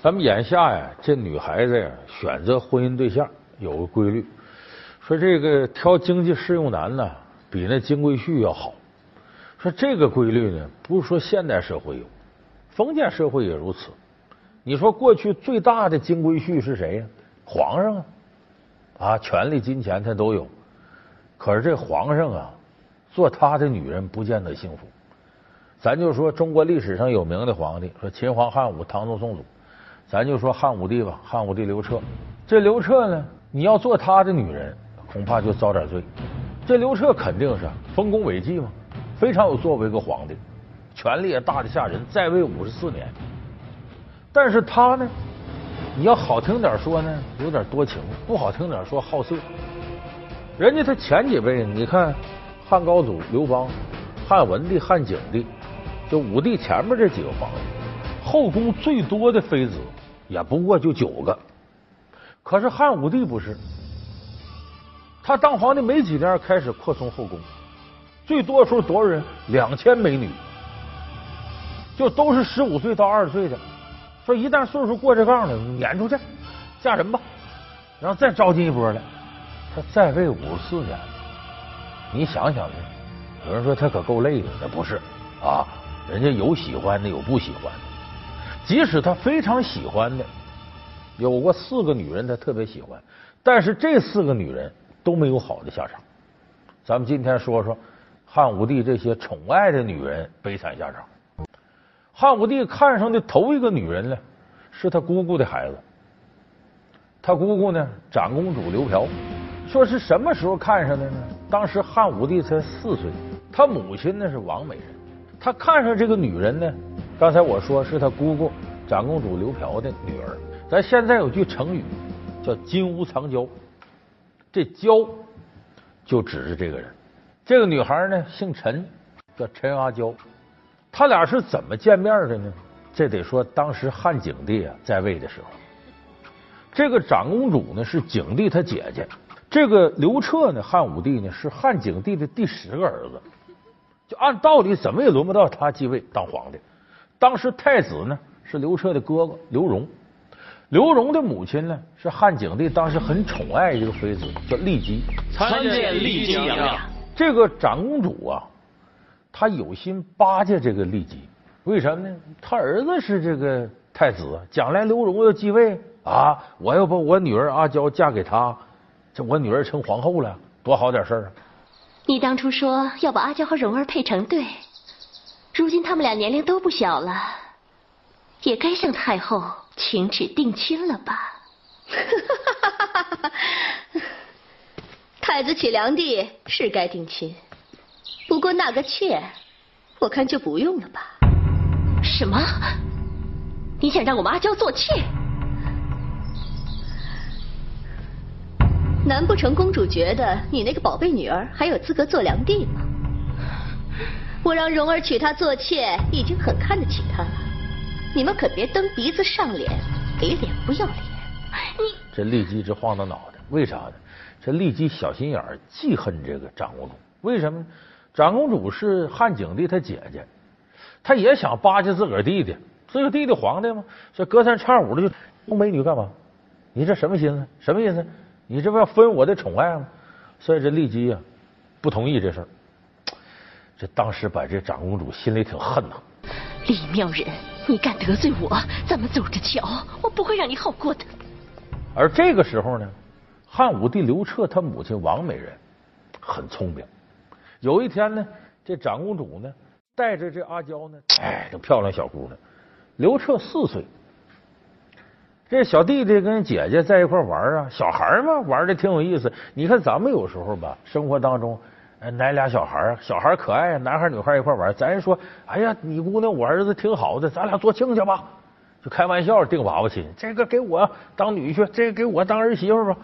咱们眼下呀，这女孩子呀，选择婚姻对象有个规律，说这个挑经济适用男呢，比那金龟婿要好。说这个规律呢，不是说现代社会有，封建社会也如此。你说过去最大的金龟婿是谁呀？皇上啊，啊，权力、金钱他都有。可是这皇上啊，做他的女人不见得幸福。咱就说中国历史上有名的皇帝，说秦皇汉武、唐宗宋祖。咱就说汉武帝吧，汉武帝刘彻，这刘彻呢，你要做他的女人，恐怕就遭点罪。这刘彻肯定是丰功伟绩嘛，非常有作为一个皇帝，权力也大的吓人，在位五十四年。但是他呢，你要好听点说呢，有点多情；不好听点说好色。人家他前几辈，你看汉高祖刘邦、汉文帝、汉景帝，就武帝前面这几个皇帝，后宫最多的妃子。也不过就九个，可是汉武帝不是，他当皇帝没几年，开始扩充后宫，最多时候多少人？两千美女，就都是十五岁到二十岁的。说一旦岁数过这杠了，撵出去嫁人吧，然后再招进一波来。他在位五十四年，你想想，有人说他可够累的，那不是啊？人家有喜欢的，有不喜欢的。即使他非常喜欢的，有过四个女人，他特别喜欢，但是这四个女人都没有好的下场。咱们今天说说汉武帝这些宠爱的女人悲惨下场。汉武帝看上的头一个女人呢，是他姑姑的孩子。他姑姑呢，长公主刘嫖。说是什么时候看上的呢？当时汉武帝才四岁，他母亲呢是王美人，他看上这个女人呢。刚才我说是他姑姑长公主刘嫖的女儿，咱现在有句成语叫“金屋藏娇”，这“娇”就指着这个人。这个女孩呢姓陈，叫陈阿娇。他俩是怎么见面的呢？这得说当时汉景帝啊在位的时候，这个长公主呢是景帝他姐姐，这个刘彻呢汉武帝呢是汉景帝的第十个儿子，就按道理怎么也轮不到他继位当皇帝。当时太子呢是刘彻的哥哥刘荣，刘荣的母亲呢是汉景帝当时很宠爱一个妃子叫丽姬。参见丽姬娘娘。这个长公主啊，她有心巴结这个丽姬，为什么呢？她儿子是这个太子，将来刘荣要继位啊，我要把我女儿阿娇嫁给他，这我女儿成皇后了，多好点事儿啊！你当初说要把阿娇和荣儿配成对。如今他们俩年龄都不小了，也该向太后请旨定亲了吧？太子娶良娣是该定亲，不过那个妾，我看就不用了吧。什么？你想让我们阿娇做妾？难不成公主觉得你那个宝贝女儿还有资格做良娣吗？我让蓉儿娶她做妾，已经很看得起她了。你们可别蹬鼻子上脸，给脸不要脸。你这丽姬直晃荡脑袋，为啥呢？这丽姬小心眼儿，记恨这个长公主。为什么？长公主是汉景帝他姐姐，她也想巴结自个儿弟弟，自个弟弟皇帝吗？这隔三差五的就弄美女干嘛？你这什么心思？什么意思？你这不要分我的宠爱吗？所以这丽姬呀，不同意这事儿。这当时把这长公主心里挺恨呐。李妙人，你敢得罪我，咱们走着瞧，我不会让你好过的。而这个时候呢，汉武帝刘彻他母亲王美人很聪明。有一天呢，这长公主呢带着这阿娇呢，哎，这漂亮小姑娘。刘彻四岁，这小弟弟跟姐姐在一块玩啊，小孩嘛，玩的挺有意思。你看咱们有时候吧，生活当中。哎，奶俩小孩啊，小孩可爱，男孩女孩一块玩。咱说，哎呀，你姑娘我儿子挺好的，咱俩做亲家吧，就开玩笑定娃娃亲。这个给我当女婿，这个给我当儿媳妇吧。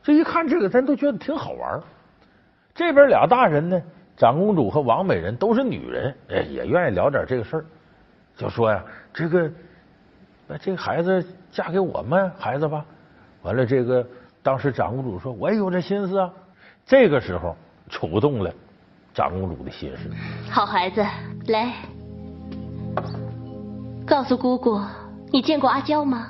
这一看这个，咱都觉得挺好玩。这边俩大人呢，长公主和王美人都是女人，哎，也愿意聊点这个事儿。就说呀，这个那这个孩子嫁给我们孩子吧。完了，这个当时长公主说，我也有这心思啊。这个时候。触动了长公主的心事。好孩子，来，告诉姑姑，你见过阿娇吗？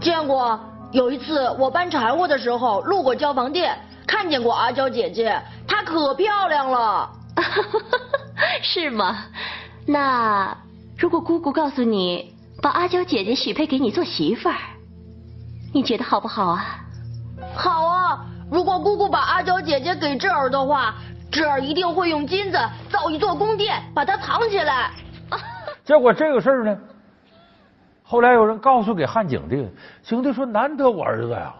见过。有一次我搬柴火的时候路过交房店，看见过阿娇姐姐，她可漂亮了。是吗？那如果姑姑告诉你把阿娇姐姐许配给你做媳妇儿，你觉得好不好啊？好啊！如果姑姑把阿娇姐姐给智儿的话，智儿一定会用金子造一座宫殿，把它藏起来。结果这个事儿呢，后来有人告诉给汉景帝，景帝说：“难得我儿子呀，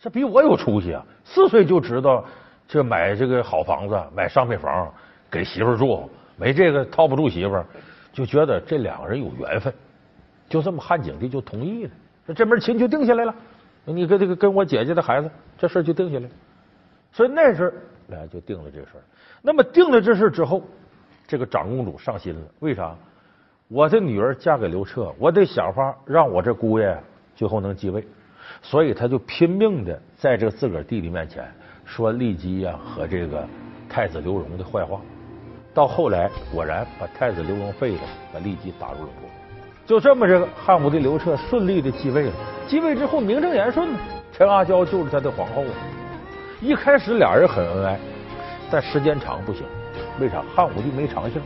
这比我有出息啊！四岁就知道这买这个好房子，买商品房给媳妇住，没这个套不住媳妇，就觉得这两个人有缘分。就这么，汉景帝就同意了，说这门亲就定下来了。你跟这个跟我姐姐的孩子，这事就定下来。所以那时候，俩就定了这事。那么定了这事之后，这个长公主上心了，为啥？我的女儿嫁给刘彻，我得想法让我这姑爷最后能继位，所以他就拼命的在这个自个儿弟弟面前说骊姬呀和这个太子刘荣的坏话。到后来果然把太子刘荣废了，把骊姬打入冷宫。就这么，这个汉武帝刘彻顺利的继位了。继位之后名正言顺，陈阿娇就是他的皇后。一开始俩人很恩爱，但时间长不行。为啥？汉武帝没长性。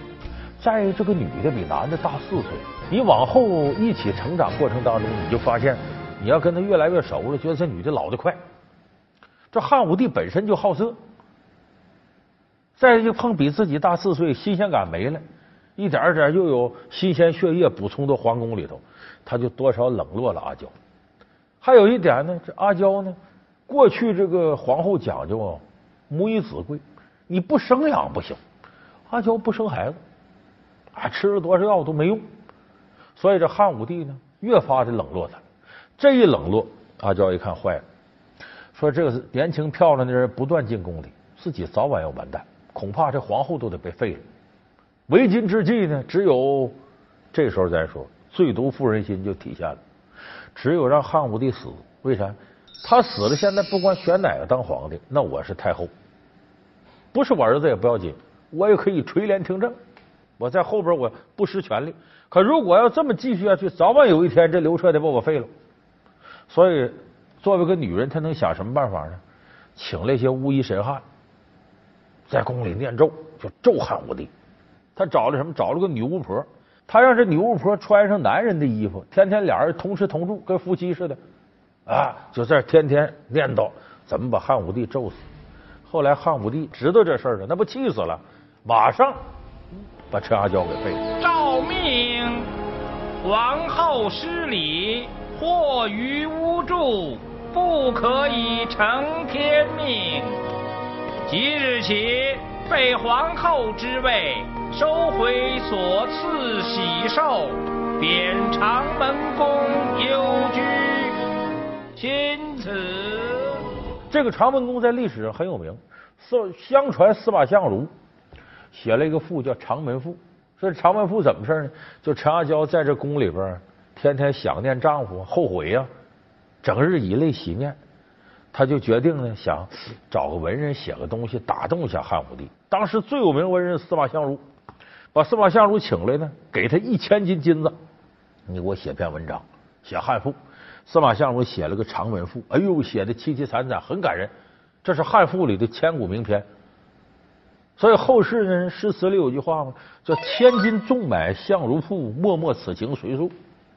再这个女的比男的大四岁，你往后一起成长过程当中，你就发现你要跟他越来越熟了，觉得这女的老得快。这汉武帝本身就好色，再一碰比自己大四岁，新鲜感没了，一点点又有新鲜血液补充到皇宫里头，他就多少冷落了阿娇。还有一点呢，这阿娇呢，过去这个皇后讲究，母以子贵，你不生养不行。阿娇不生孩子。啊，吃了多少药都没用，所以这汉武帝呢，越发的冷落他。这一冷落，阿娇一看坏了，说这个年轻漂亮的人不断进宫里，自己早晚要完蛋，恐怕这皇后都得被废了。为今之计呢，只有这时候再说，最毒妇人心就体现了，只有让汉武帝死。为啥？他死了，现在不管选哪个当皇帝，那我是太后，不是我儿子也不要紧，我也可以垂帘听政。我在后边我不失权利，可如果要这么继续下去，早晚有一天这刘彻得把我废了。所以作为个女人，她能想什么办法呢？请那些巫医神汉，在宫里念咒，就咒汉武帝。他找了什么？找了个女巫婆，他让这女巫婆穿上男人的衣服，天天俩人同吃同住，跟夫妻似的啊，就在天天念叨怎么把汉武帝咒死。后来汉武帝知道这事儿了，那不气死了，马上。把陈阿娇给废了。诏命皇后失礼，祸于巫祝，不可以承天命。即日起废皇后之位，收回所赐喜寿，贬长门宫幽居。钦此。这个长门宫在历史上很有名，司相传司马相如。写了一个赋叫《长门赋》，说《长门赋》怎么事呢？就陈阿娇在这宫里边，天天想念丈夫，后悔呀，整日以泪洗面。她就决定呢，想找个文人写个东西打动一下汉武帝。当时最有名文人司马相如，把司马相如请来呢，给他一千斤金子，你给我写篇文章，写汉赋。司马相如写了个《长门赋》，哎呦，写的凄凄惨惨，很感人。这是汉赋里的千古名篇。所以后世呢，诗词里有句话嘛，叫“千金重买相如赋，脉脉此情随诉”。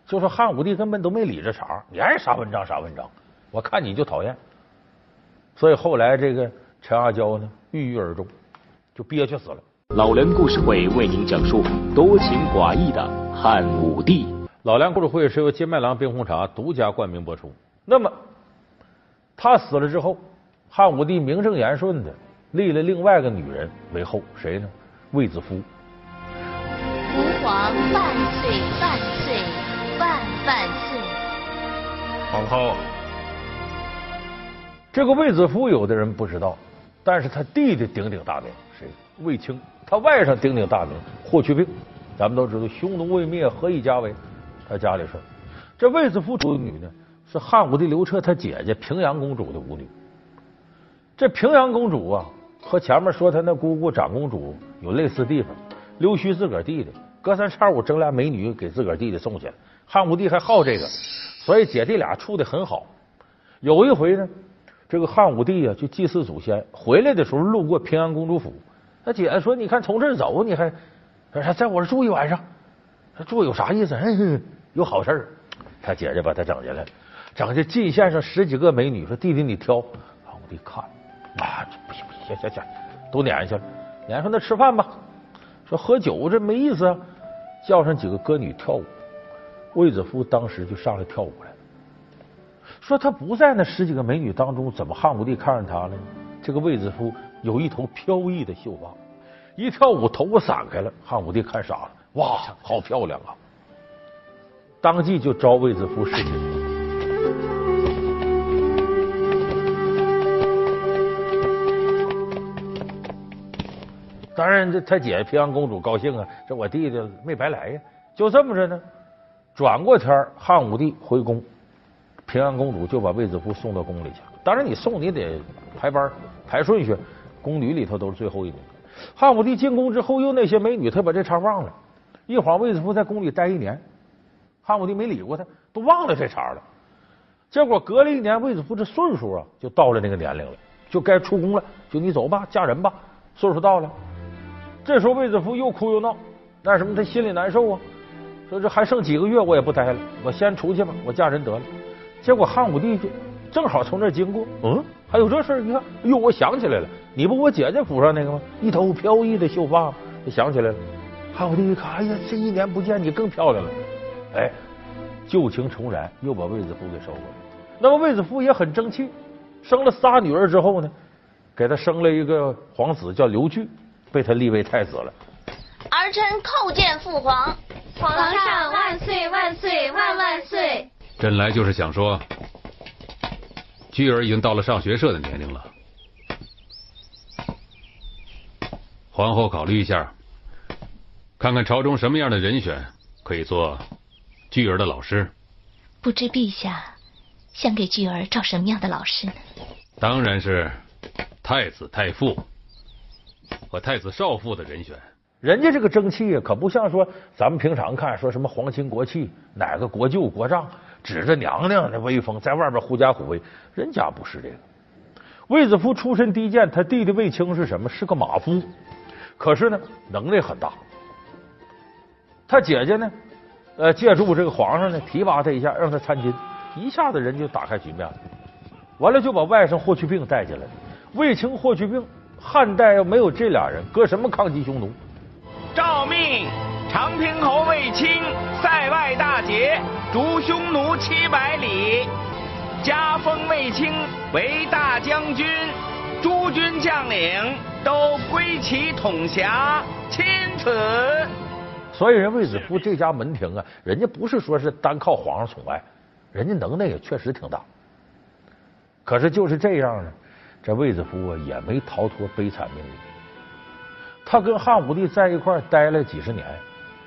就说汉武帝根本都没理这茬，你爱啥文章啥文章，我看你就讨厌。所以后来这个陈阿娇呢，郁郁而终，就憋屈死了。老梁故事会为您讲述多情寡义的汉武帝。老梁故事会是由金麦郎冰红茶独家冠名播出。那么他死了之后，汉武帝名正言顺的。立了另外一个女人为后，谁呢？卫子夫。吾皇万岁万岁万万岁！皇后，这个卫子夫有的人不知道，但是他弟弟鼎鼎大名，谁？卫青。他外甥鼎鼎大名霍去病，咱们都知道，匈奴未灭，何以家为？他家里事这卫子夫主女呢，是汉武帝刘彻他姐姐平阳公主的舞女。这平阳公主啊。和前面说他那姑姑长公主有类似地方，溜须自个儿弟弟，隔三差五整俩美女给自个儿弟弟送去，汉武帝还好这个，所以姐弟俩处的很好。有一回呢，这个汉武帝啊去祭祀祖先，回来的时候路过平安公主府，他姐说：“你看从这儿走，你还还在我这住一晚上，住有啥意思？嗯，有好事儿。”他姐姐把他整进来，整这进献上十几个美女，说：“弟弟你挑。”汉武帝看啊，不行不行，行行，都撵下去了。撵说：“那吃饭吧。”说喝酒这没意思啊，叫上几个歌女跳舞。卫子夫当时就上来跳舞来了。说他不在那十几个美女当中，怎么汉武帝看上他了？这个卫子夫有一头飘逸的秀发，一跳舞头发散开了，汉武帝看傻了，哇，好漂亮啊！当即就招卫子夫侍寝。当然，这他姐平安公主高兴啊，这我弟弟没白来呀。就这么着呢，转过天汉武帝回宫，平安公主就把卫子夫送到宫里去。当然，你送你得排班排顺序，宫女里头都是最后一名。汉武帝进宫之后，又那些美女，他把这茬忘了。一晃，卫子夫在宫里待一年，汉武帝没理过他，都忘了这茬了。结果隔了一年，卫子夫这岁数啊，就到了那个年龄了，就该出宫了。就你走吧，嫁人吧，岁数到了。这时候卫子夫又哭又闹，那什么他心里难受啊，说这还剩几个月我也不待了，我先出去吧，我嫁人得了。结果汉武帝就正好从这经过，嗯，还有这事儿？你看，哎呦，我想起来了，你不我姐姐府上那个吗？一头飘逸的秀发，想起来了。汉武帝一看，哎呀，这一年不见你更漂亮了，哎，旧情重燃，又把卫子夫给收回来。那么卫子夫也很争气，生了仨女儿之后呢，给他生了一个皇子叫刘据。被他立为太子了。儿臣叩见父皇，皇上万岁万岁万万岁！朕来就是想说，巨儿已经到了上学社的年龄了，皇后考虑一下，看看朝中什么样的人选可以做巨儿的老师。不知陛下想给巨儿找什么样的老师呢？当然是太子太傅。和太子少傅的人选，人家这个争气啊，可不像说咱们平常看说什么皇亲国戚，哪个国舅国丈指着娘娘那威风，在外边狐假虎威。人家不是这个。卫子夫出身低贱，他弟弟卫青是什么？是个马夫，可是呢，能力很大。他姐姐呢，呃，借助这个皇上呢，提拔他一下，让他参军，一下子人就打开局面了。完了，就把外甥霍去病带进来。卫青、霍去病。汉代要没有这俩人，搁什么抗击匈奴？诏命长平侯卫青塞外大捷，逐匈奴七百里，加封卫青为大将军，诸军将领都归其统辖，钦此。所以人卫子夫这家门庭啊，人家不是说是单靠皇上宠爱，人家能耐也确实挺大。可是就是这样呢。这卫子夫啊，也没逃脱悲惨命运。他跟汉武帝在一块待了几十年，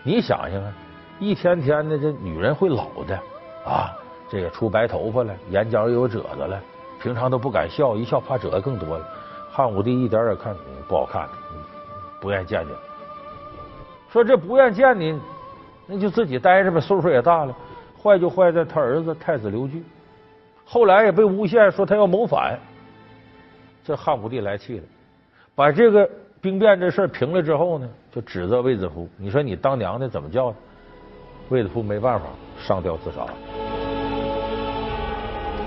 你想想啊，一天天的，这女人会老的啊，这个出白头发了，眼角也有褶子了，平常都不敢笑，一笑怕褶子更多了。汉武帝一点也看不好看，不愿意见见。说这不愿见你，那就自己待着吧，岁数也大了。坏就坏在他儿子太子刘据，后来也被诬陷说他要谋反。这汉武帝来气了，把这个兵变这事平了之后呢，就指责卫子夫。你说你当娘的怎么叫？卫子夫没办法，上吊自杀了。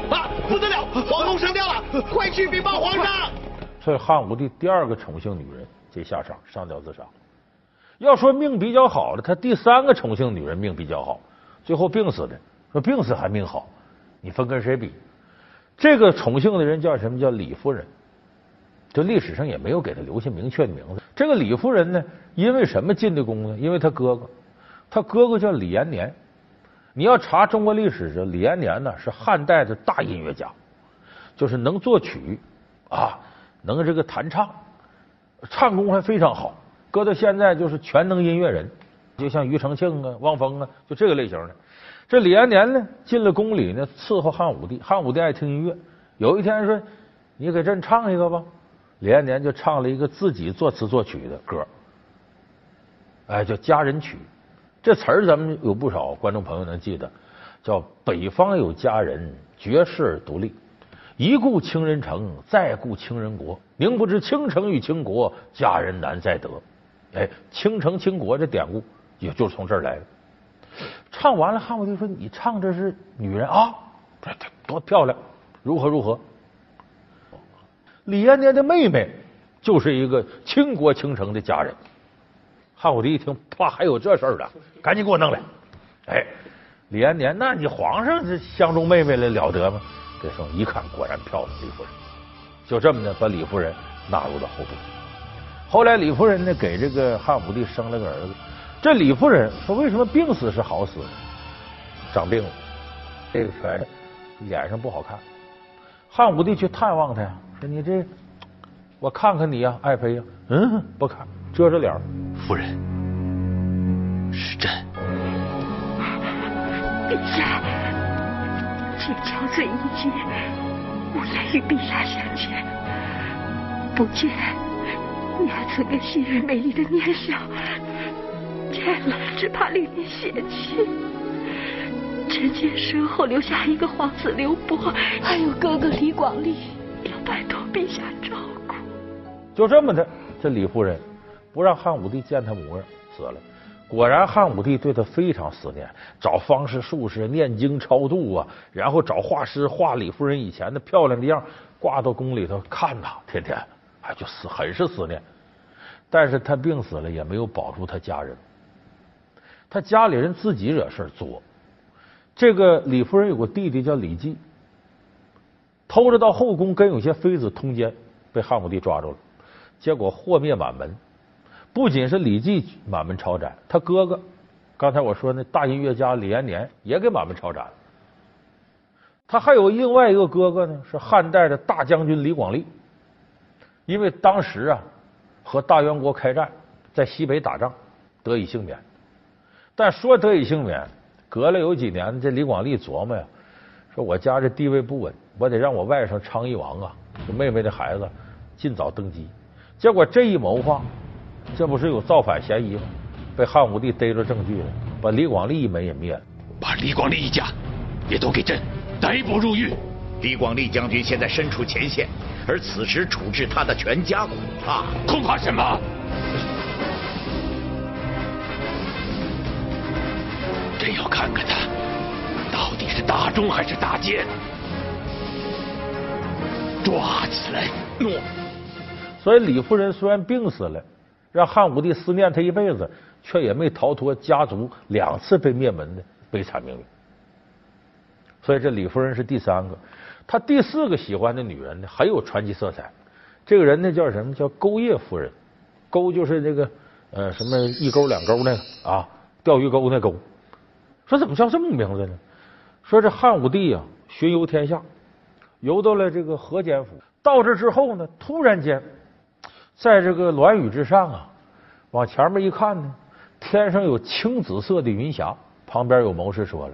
啊，不得了，皇后上吊了！快去禀报皇上！所以汉武帝第二个宠幸女人这下场，上吊自杀。要说命比较好的，他第三个宠幸女人命比较好，最后病死的。说病死还命好，你分跟谁比？这个宠幸的人叫什么？叫李夫人。这历史上也没有给他留下明确的名字。这个李夫人呢，因为什么进的宫呢？因为她哥哥，她哥哥叫李延年。你要查中国历史，这李延年呢是汉代的大音乐家，就是能作曲啊，能这个弹唱，唱功还非常好。搁到现在就是全能音乐人，就像庾澄庆啊、汪峰啊，就这个类型的。这李延年呢进了宫里呢，伺候汉武帝。汉武帝爱听音乐，有一天说：“你给朕唱一个吧。”李延年就唱了一个自己作词作曲的歌，哎，叫《佳人曲》。这词儿咱们有不少观众朋友能记得，叫“北方有佳人，绝世独立，一顾倾人城，再顾倾人国。宁不知倾城与倾国，佳人难再得。”哎，倾城倾国这典故也就从这儿来的。唱完了，汉武帝说：“你唱这是女人啊，这多漂亮，如何如何？”李延年的妹妹就是一个倾国倾城的佳人。汉武帝一听，怕还有这事儿呢，赶紧给我弄来。哎，李延年，那你皇上这相中妹妹了了得吗？这时候一看，果然漂亮，李夫人。就这么的，把李夫人纳入到后宫。后来李夫人呢，给这个汉武帝生了个儿子。这李夫人说：“为什么病死是好死？长病了，这个全脸上不好看。”汉武帝去探望他呀，：“你这，我看看你呀，爱妃呀。”嗯，不看，遮着脸。夫人，是朕。陛下，妾憔悴一节，无颜与陛下相见。不见你还曾个昔日美丽的年少，见了只怕令你嫌弃。臣妾身后留下一个皇子刘伯，还有哥哥李广利，要拜托陛下照顾。就这么的，这李夫人。不让汉武帝见她模样，死了。果然，汉武帝对他非常思念，找方士术士念经超度啊，然后找画师画李夫人以前的漂亮的样，挂到宫里头看呐，天天哎就思很是思念。但是他病死了，也没有保住他家人。他家里人自己惹事作。这个李夫人有个弟弟叫李绩，偷着到后宫跟有些妃子通奸，被汉武帝抓住了，结果祸灭满门。不仅是李绩满门抄斩，他哥哥，刚才我说那大音乐家李延年也给满门抄斩。他还有另外一个哥哥呢，是汉代的大将军李广利。因为当时啊，和大元国开战，在西北打仗，得以幸免。但说得以幸免，隔了有几年，这李广利琢磨呀，说我家这地位不稳，我得让我外甥昌邑王啊，就妹妹的孩子尽早登基。结果这一谋划。这不是有造反嫌疑吗？被汉武帝逮着证据了，把李广利一门也灭了。把李广利一家也都给朕逮捕入狱。李广利将军现在身处前线，而此时处置他的全家，恐怕恐怕什么？朕要看看他是大忠还是大奸。抓起来！诺。所以李夫人虽然病死了。让汉武帝思念他一辈子，却也没逃脱家族两次被灭门的悲惨命运。所以这李夫人是第三个，他第四个喜欢的女人呢很有传奇色彩。这个人呢叫什么？叫钩叶夫人。钩就是那个呃什么一钩两钩那个啊，钓鱼钩那钩。说怎么叫这么名字呢？说这汉武帝啊巡游天下，游到了这个河间府，到这之后呢，突然间。在这个栾雨之上啊，往前面一看呢，天上有青紫色的云霞。旁边有谋士说了，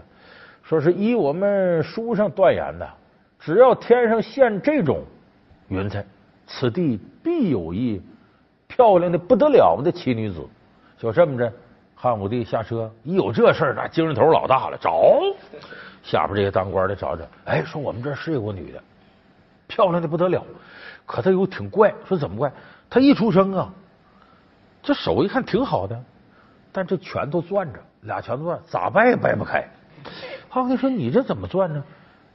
说是依我们书上断言的，只要天上现这种云彩，此地必有一漂亮的不得了的奇女子。就这么着，汉武帝下车，一有这事儿，那精神头老大了，找下边这些当官的找找，哎，说我们这是有个女的，漂亮的不得了，可她又挺怪，说怎么怪？她一出生啊，这手一看挺好的，但这拳头攥着，俩拳头攥，咋掰也掰不开。汉武帝说：“你这怎么攥呢？”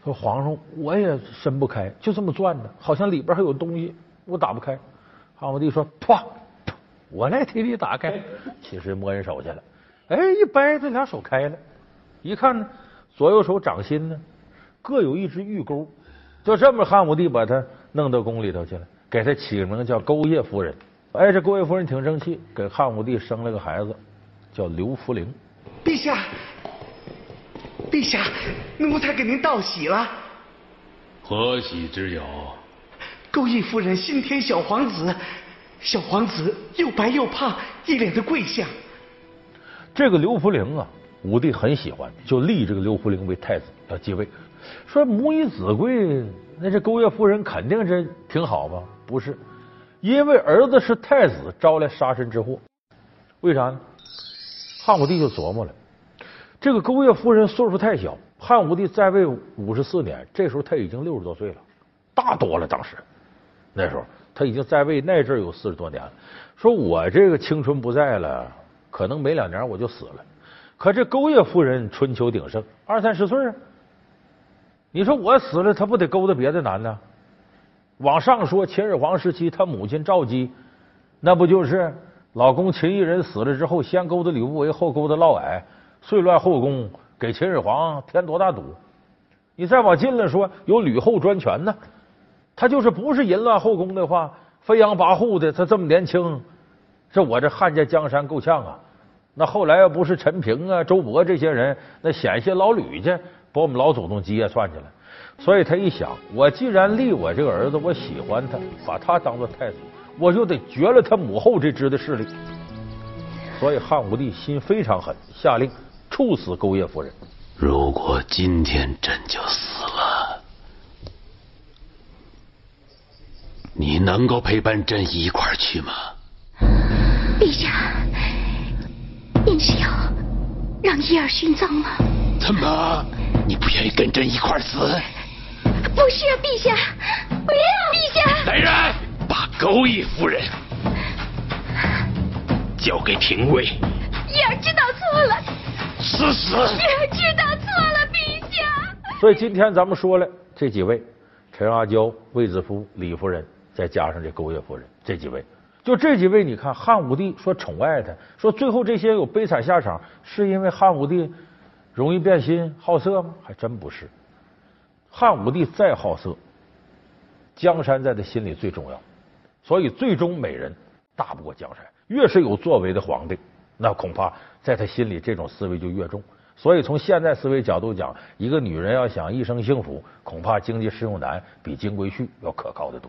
说：“皇上，我也伸不开，就这么攥着，好像里边还有东西，我打不开。”汉武帝说：“啪，我来替你打开。”其实摸人手去了，哎，一掰，这俩手开了。一看呢，左右手掌心呢各有一只玉钩，就这么，汉武帝把他弄到宫里头去了。给他起个名叫钩叶夫人，哎，这钩叶夫人挺争气，给汉武帝生了个孩子，叫刘弗陵。陛下，陛下，奴才给您道喜了。何喜之有？钩叶夫人新添小皇子，小皇子又白又胖，一脸的贵相。这个刘弗陵啊，武帝很喜欢，就立这个刘弗陵为太子，要继位。说母以子贵，那这钩月夫人肯定是挺好吧？不是，因为儿子是太子，招来杀身之祸。为啥呢？汉武帝就琢磨了，这个钩弋夫人岁数太小，汉武帝在位五十四年，这时候他已经六十多岁了，大多了。当时那时候他已经在位那阵有四十多年了。说我这个青春不在了，可能没两年我就死了。可这钩弋夫人春秋鼎盛，二三十岁啊。你说我死了，他不得勾搭别的男的？往上说，秦始皇时期，他母亲赵姬，那不就是老公秦异人死了之后，先勾搭吕不韦，后勾搭嫪毐，遂乱后宫，给秦始皇添多大堵？你再往近了说，有吕后专权呢，他就是不是淫乱后宫的话，飞扬跋扈的，他这么年轻，这我这汉家江山够呛啊！那后来要不是陈平啊、周勃这些人，那险些老吕家。把我们老祖宗基业算起来，所以他一想，我既然立我这个儿子，我喜欢他，把他当做太子，我就得绝了他母后这支的势力。所以汉武帝心非常狠，下令处死钩弋夫人。如果今天朕就死了，你能够陪伴朕一块儿去吗？陛下，您是要让伊儿殉葬吗？怎么？你不愿意跟朕一块死？不是啊，陛下，不要，陛下。来人，把勾弋夫人交给廷尉。叶儿知道错了，死死。伊儿知道错了，陛下。所以今天咱们说了这几位：陈阿娇、卫子夫、李夫人，再加上这勾弋夫人，这几位，就这几位，你看汉武帝说宠爱他，说最后这些有悲惨下场，是因为汉武帝。容易变心好色吗？还真不是。汉武帝再好色，江山在他心里最重要，所以最终美人大不过江山。越是有作为的皇帝，那恐怕在他心里这种思维就越重。所以从现在思维角度讲，一个女人要想一生幸福，恐怕经济适用男比金龟婿要可靠的多。